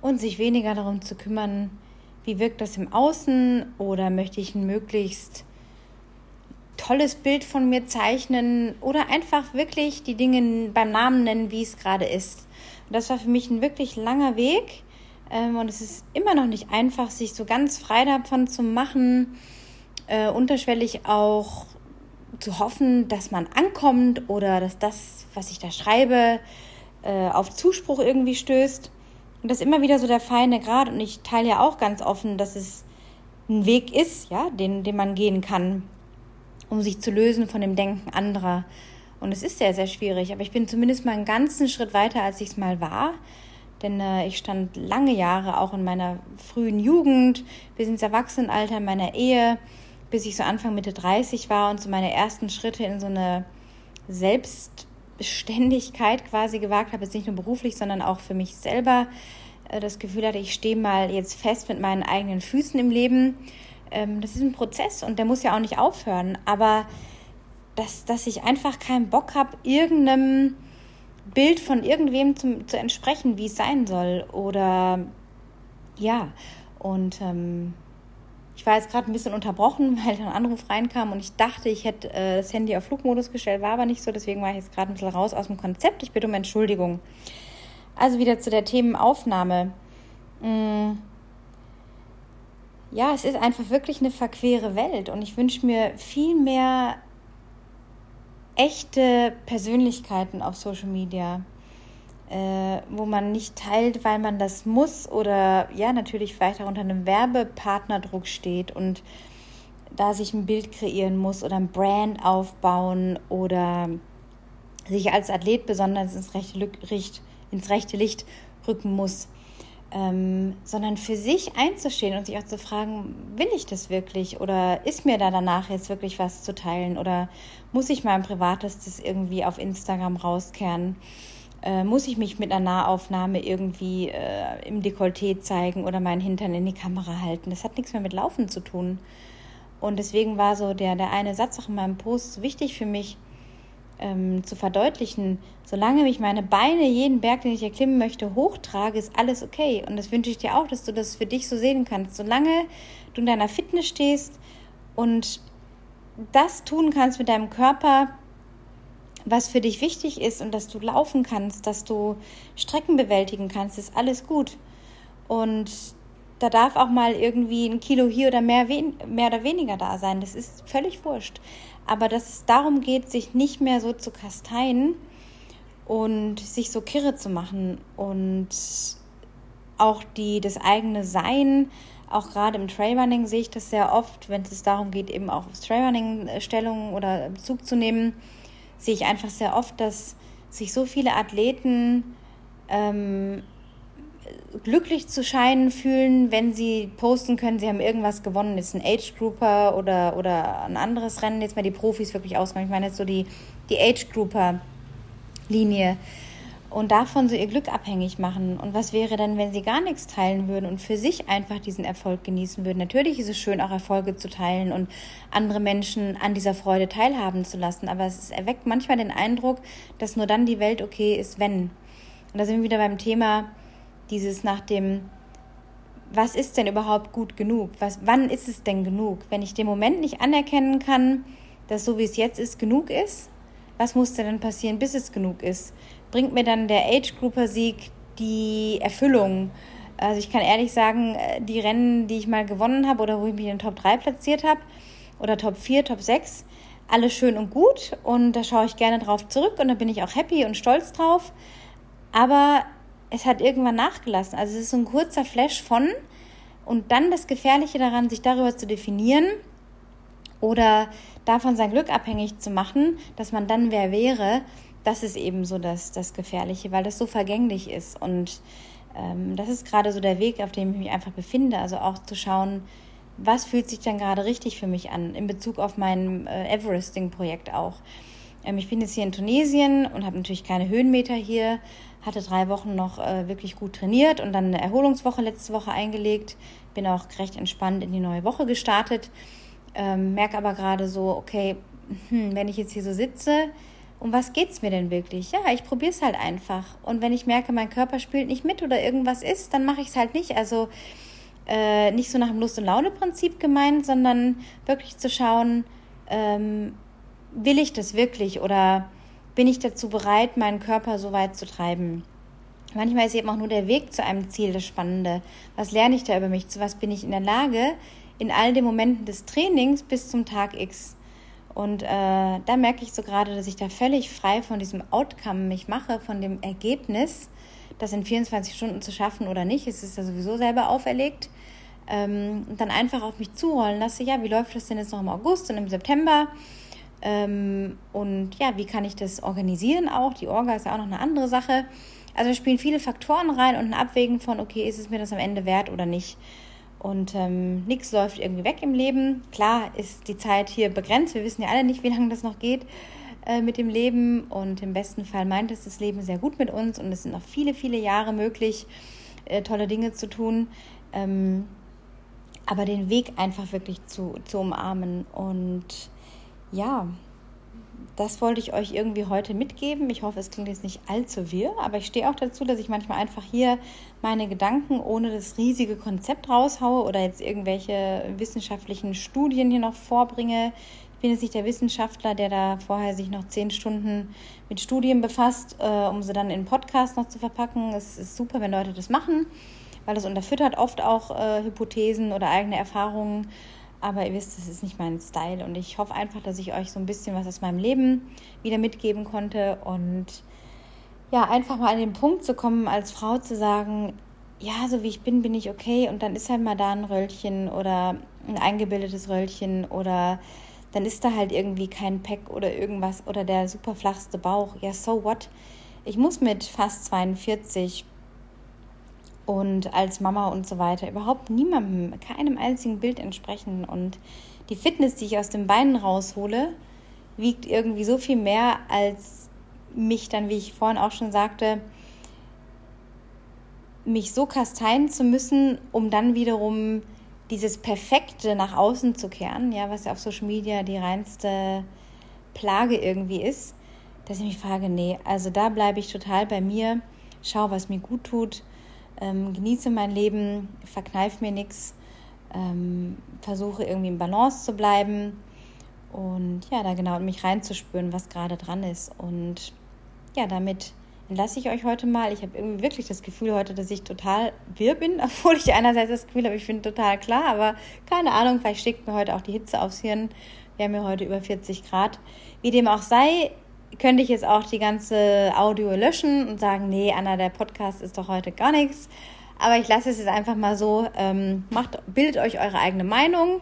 und sich weniger darum zu kümmern, wie wirkt das im Außen oder möchte ich ein möglichst tolles Bild von mir zeichnen oder einfach wirklich die Dinge beim Namen nennen, wie es gerade ist. Und das war für mich ein wirklich langer Weg ähm, und es ist immer noch nicht einfach, sich so ganz frei davon zu machen, äh, unterschwellig auch zu hoffen, dass man ankommt oder dass das, was ich da schreibe, äh, auf Zuspruch irgendwie stößt. Und das ist immer wieder so der feine Grad. Und ich teile ja auch ganz offen, dass es ein Weg ist, ja, den, den man gehen kann, um sich zu lösen von dem Denken anderer. Und es ist sehr, sehr schwierig. Aber ich bin zumindest mal einen ganzen Schritt weiter, als ich es mal war. Denn äh, ich stand lange Jahre auch in meiner frühen Jugend bis ins Erwachsenenalter in meiner Ehe, bis ich so Anfang Mitte 30 war und so meine ersten Schritte in so eine Selbst Beständigkeit quasi gewagt habe, jetzt nicht nur beruflich, sondern auch für mich selber äh, das Gefühl hatte, ich stehe mal jetzt fest mit meinen eigenen Füßen im Leben. Ähm, das ist ein Prozess und der muss ja auch nicht aufhören, aber dass, dass ich einfach keinen Bock habe, irgendeinem Bild von irgendwem zum, zu entsprechen, wie es sein soll. Oder ja, und ähm, ich war jetzt gerade ein bisschen unterbrochen, weil ein Anruf reinkam und ich dachte, ich hätte äh, das Handy auf Flugmodus gestellt, war aber nicht so, deswegen war ich jetzt gerade ein bisschen raus aus dem Konzept. Ich bitte um Entschuldigung. Also wieder zu der Themenaufnahme. Mm. Ja, es ist einfach wirklich eine verquere Welt und ich wünsche mir viel mehr echte Persönlichkeiten auf Social Media äh, wo man nicht teilt, weil man das muss oder ja, natürlich vielleicht auch unter einem Werbepartnerdruck steht und da sich ein Bild kreieren muss oder ein Brand aufbauen oder sich als Athlet besonders ins rechte, Licht, ins rechte Licht rücken muss, ähm, sondern für sich einzustehen und sich auch zu fragen, will ich das wirklich oder ist mir da danach jetzt wirklich was zu teilen oder muss ich mein Privates das irgendwie auf Instagram rauskehren? Äh, muss ich mich mit einer Nahaufnahme irgendwie äh, im Dekolleté zeigen oder meinen Hintern in die Kamera halten. Das hat nichts mehr mit Laufen zu tun. Und deswegen war so der, der eine Satz auch in meinem Post so wichtig für mich ähm, zu verdeutlichen, solange mich meine Beine jeden Berg, den ich erklimmen möchte, hochtrage, ist alles okay. Und das wünsche ich dir auch, dass du das für dich so sehen kannst. Solange du in deiner Fitness stehst und das tun kannst mit deinem Körper, was für dich wichtig ist und dass du laufen kannst, dass du Strecken bewältigen kannst, ist alles gut. Und da darf auch mal irgendwie ein Kilo hier oder mehr, mehr oder weniger da sein. Das ist völlig wurscht. Aber dass es darum geht, sich nicht mehr so zu kasteien und sich so kirre zu machen und auch die, das eigene Sein, auch gerade im Trailrunning sehe ich das sehr oft, wenn es darum geht, eben auch aufs Trailrunning Stellung oder Bezug zu nehmen, sehe ich einfach sehr oft, dass sich so viele Athleten ähm, glücklich zu scheinen fühlen, wenn sie posten können, sie haben irgendwas gewonnen, ist ein Age Grouper oder, oder ein anderes Rennen, jetzt mal die Profis wirklich ausmachen. Ich meine jetzt so die, die Age Grouper Linie und davon so ihr Glück abhängig machen. Und was wäre denn, wenn sie gar nichts teilen würden und für sich einfach diesen Erfolg genießen würden? Natürlich ist es schön, auch Erfolge zu teilen und andere Menschen an dieser Freude teilhaben zu lassen, aber es erweckt manchmal den Eindruck, dass nur dann die Welt okay ist, wenn. Und da sind wir wieder beim Thema dieses nach dem, was ist denn überhaupt gut genug? Was, wann ist es denn genug? Wenn ich den Moment nicht anerkennen kann, dass so wie es jetzt ist, genug ist, was muss denn dann passieren, bis es genug ist? Bringt mir dann der Age Grouper Sieg die Erfüllung. Also ich kann ehrlich sagen, äh, die Rennen, die ich mal gewonnen habe oder wo ich mich in Top 3 platziert habe oder Top 4, Top 6, alles schön und gut und da schaue ich gerne drauf zurück und da bin ich auch happy und stolz drauf. Aber es hat irgendwann nachgelassen. Also es ist so ein kurzer Flash von und dann das Gefährliche daran, sich darüber zu definieren oder davon sein Glück abhängig zu machen, dass man dann wer wäre, das ist eben so das, das Gefährliche, weil das so vergänglich ist. Und ähm, das ist gerade so der Weg, auf dem ich mich einfach befinde. Also auch zu schauen, was fühlt sich dann gerade richtig für mich an, in Bezug auf mein äh, Everesting-Projekt auch. Ähm, ich bin jetzt hier in Tunesien und habe natürlich keine Höhenmeter hier, hatte drei Wochen noch äh, wirklich gut trainiert und dann eine Erholungswoche letzte Woche eingelegt. Bin auch recht entspannt in die neue Woche gestartet. Ähm, merke aber gerade so, okay, hm, wenn ich jetzt hier so sitze, um was geht es mir denn wirklich? Ja, ich probiere es halt einfach. Und wenn ich merke, mein Körper spielt nicht mit oder irgendwas ist, dann mache ich es halt nicht. Also äh, nicht so nach dem Lust- und Laune-Prinzip gemeint, sondern wirklich zu schauen, ähm, will ich das wirklich oder bin ich dazu bereit, meinen Körper so weit zu treiben? Manchmal ist eben auch nur der Weg zu einem Ziel das Spannende. Was lerne ich da über mich? Zu was bin ich in der Lage, in all den Momenten des Trainings bis zum Tag X? Und äh, da merke ich so gerade, dass ich da völlig frei von diesem Outcome mich mache, von dem Ergebnis, das in 24 Stunden zu schaffen oder nicht. Es ist ja sowieso selber auferlegt. Ähm, und dann einfach auf mich zurollen lasse, ja, wie läuft das denn jetzt noch im August und im September? Ähm, und ja, wie kann ich das organisieren auch? Die Orga ist ja auch noch eine andere Sache. Also spielen viele Faktoren rein und ein Abwägen von, okay, ist es mir das am Ende wert oder nicht? Und ähm, nichts läuft irgendwie weg im Leben. Klar ist die Zeit hier begrenzt. Wir wissen ja alle nicht, wie lange das noch geht äh, mit dem Leben. Und im besten Fall meint es das Leben sehr gut mit uns. Und es sind noch viele, viele Jahre möglich, äh, tolle Dinge zu tun. Ähm, aber den Weg einfach wirklich zu, zu umarmen. Und ja, das wollte ich euch irgendwie heute mitgeben. Ich hoffe, es klingt jetzt nicht allzu wirr, aber ich stehe auch dazu, dass ich manchmal einfach hier meine Gedanken ohne das riesige Konzept raushaue oder jetzt irgendwelche wissenschaftlichen Studien hier noch vorbringe. Ich bin jetzt nicht der Wissenschaftler, der da vorher sich noch zehn Stunden mit Studien befasst, äh, um sie dann in Podcast noch zu verpacken. Es ist super, wenn Leute das machen, weil das unterfüttert oft auch äh, Hypothesen oder eigene Erfahrungen. Aber ihr wisst, das ist nicht mein Style und ich hoffe einfach, dass ich euch so ein bisschen was aus meinem Leben wieder mitgeben konnte und ja, einfach mal an den Punkt zu kommen, als Frau zu sagen, ja, so wie ich bin, bin ich okay und dann ist halt mal da ein Röllchen oder ein eingebildetes Röllchen oder dann ist da halt irgendwie kein Pack oder irgendwas oder der super flachste Bauch. Ja, so what? Ich muss mit fast 42 und als Mama und so weiter überhaupt niemandem, keinem einzigen Bild entsprechen. Und die Fitness, die ich aus den Beinen raushole, wiegt irgendwie so viel mehr als mich dann, wie ich vorhin auch schon sagte, mich so kasteien zu müssen, um dann wiederum dieses Perfekte nach außen zu kehren, ja, was ja auf Social Media die reinste Plage irgendwie ist, dass ich mich frage, nee, also da bleibe ich total bei mir, schau, was mir gut tut, ähm, genieße mein Leben, verkneife mir nichts, ähm, versuche irgendwie im Balance zu bleiben und ja, da genau mich reinzuspüren, was gerade dran ist. Und ja, damit entlasse ich euch heute mal. Ich habe irgendwie wirklich das Gefühl heute, dass ich total wirr bin, obwohl ich einerseits das Gefühl habe, ich bin total klar, aber keine Ahnung, vielleicht schickt mir heute auch die Hitze aufs Hirn. Wir haben ja heute über 40 Grad. Wie dem auch sei, könnte ich jetzt auch die ganze Audio löschen und sagen, nee, Anna, der Podcast ist doch heute gar nichts. Aber ich lasse es jetzt einfach mal so. Ähm, macht, bildet euch eure eigene Meinung.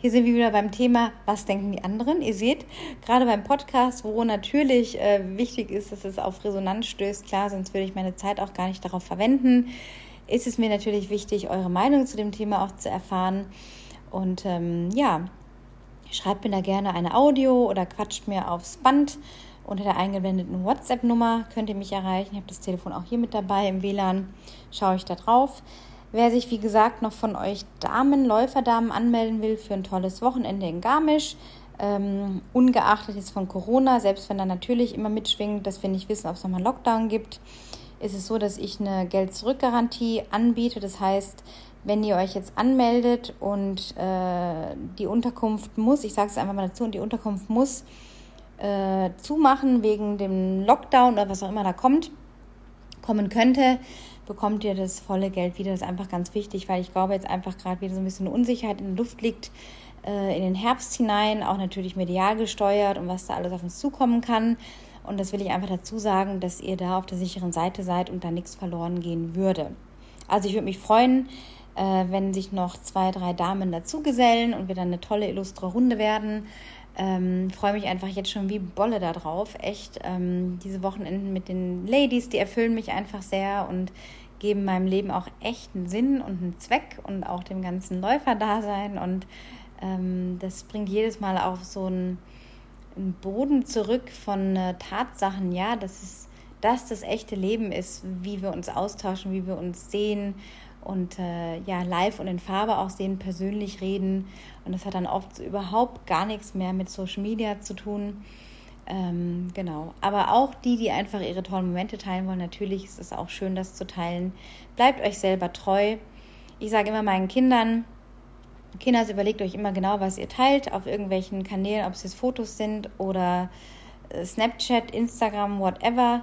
Hier sind wir wieder beim Thema, was denken die anderen? Ihr seht, gerade beim Podcast, wo natürlich äh, wichtig ist, dass es auf Resonanz stößt, klar, sonst würde ich meine Zeit auch gar nicht darauf verwenden, ist es mir natürlich wichtig, eure Meinung zu dem Thema auch zu erfahren. Und ähm, ja, schreibt mir da gerne eine Audio oder quatscht mir aufs Band unter der eingeblendeten WhatsApp-Nummer könnt ihr mich erreichen. Ich habe das Telefon auch hier mit dabei im WLAN. Schaue ich da drauf. Wer sich, wie gesagt, noch von euch Damen, Läuferdamen anmelden will für ein tolles Wochenende in Garmisch, ähm, ungeachtet jetzt von Corona, selbst wenn da natürlich immer mitschwingt, dass wir nicht wissen, ob es nochmal Lockdown gibt, ist es so, dass ich eine Geld-Zurück-Garantie anbiete. Das heißt, wenn ihr euch jetzt anmeldet und äh, die Unterkunft muss, ich sage es einfach mal dazu, und die Unterkunft muss äh, zumachen wegen dem Lockdown oder was auch immer da kommt, kommen könnte, bekommt ihr das volle Geld wieder. Das ist einfach ganz wichtig, weil ich glaube, jetzt einfach gerade wieder so ein bisschen Unsicherheit in der Luft liegt, äh, in den Herbst hinein, auch natürlich medial gesteuert und was da alles auf uns zukommen kann. Und das will ich einfach dazu sagen, dass ihr da auf der sicheren Seite seid und da nichts verloren gehen würde. Also ich würde mich freuen, äh, wenn sich noch zwei, drei Damen dazugesellen und wir dann eine tolle illustre Runde werden. Ähm, freue mich einfach jetzt schon wie Bolle da drauf. Echt, ähm, diese Wochenenden mit den Ladies, die erfüllen mich einfach sehr und geben meinem Leben auch echt einen Sinn und einen Zweck und auch dem ganzen Läuferdasein. Und ähm, das bringt jedes Mal auf so einen, einen Boden zurück von äh, Tatsachen, ja, dass es das das echte Leben ist, wie wir uns austauschen, wie wir uns sehen und äh, ja, live und in Farbe auch sehen, persönlich reden. Und das hat dann oft so überhaupt gar nichts mehr mit Social Media zu tun. Ähm, genau. Aber auch die, die einfach ihre tollen Momente teilen wollen, natürlich ist es auch schön, das zu teilen. Bleibt euch selber treu. Ich sage immer meinen Kindern, Kinders, überlegt euch immer genau, was ihr teilt auf irgendwelchen Kanälen, ob es jetzt Fotos sind oder äh, Snapchat, Instagram, whatever.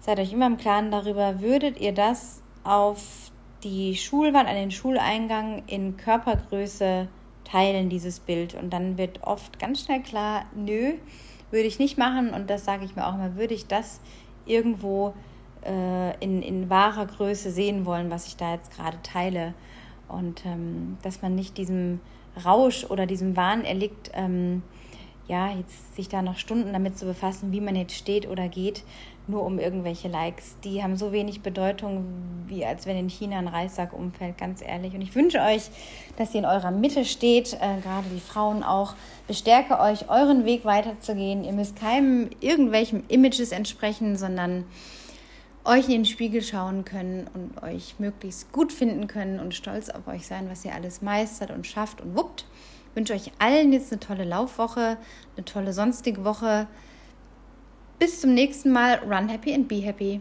Seid euch immer im Klaren darüber, würdet ihr das auf die Schulwand, an den Schuleingang in Körpergröße teilen, dieses Bild. Und dann wird oft ganz schnell klar, nö, würde ich nicht machen. Und das sage ich mir auch immer, würde ich das irgendwo äh, in, in wahrer Größe sehen wollen, was ich da jetzt gerade teile. Und ähm, dass man nicht diesem Rausch oder diesem Wahn erliegt, ähm, ja, jetzt sich da noch Stunden damit zu befassen, wie man jetzt steht oder geht, nur um irgendwelche Likes. Die haben so wenig Bedeutung, wie als wenn in China ein Reissack umfällt, ganz ehrlich. Und ich wünsche euch, dass ihr in eurer Mitte steht, äh, gerade die Frauen auch. Bestärke euch, euren Weg weiterzugehen. Ihr müsst keinem irgendwelchen Images entsprechen, sondern euch in den Spiegel schauen können und euch möglichst gut finden können und stolz auf euch sein, was ihr alles meistert und schafft und wuppt. Ich wünsche euch allen jetzt eine tolle Laufwoche, eine tolle sonstige Woche. Bis zum nächsten Mal. Run happy and be happy.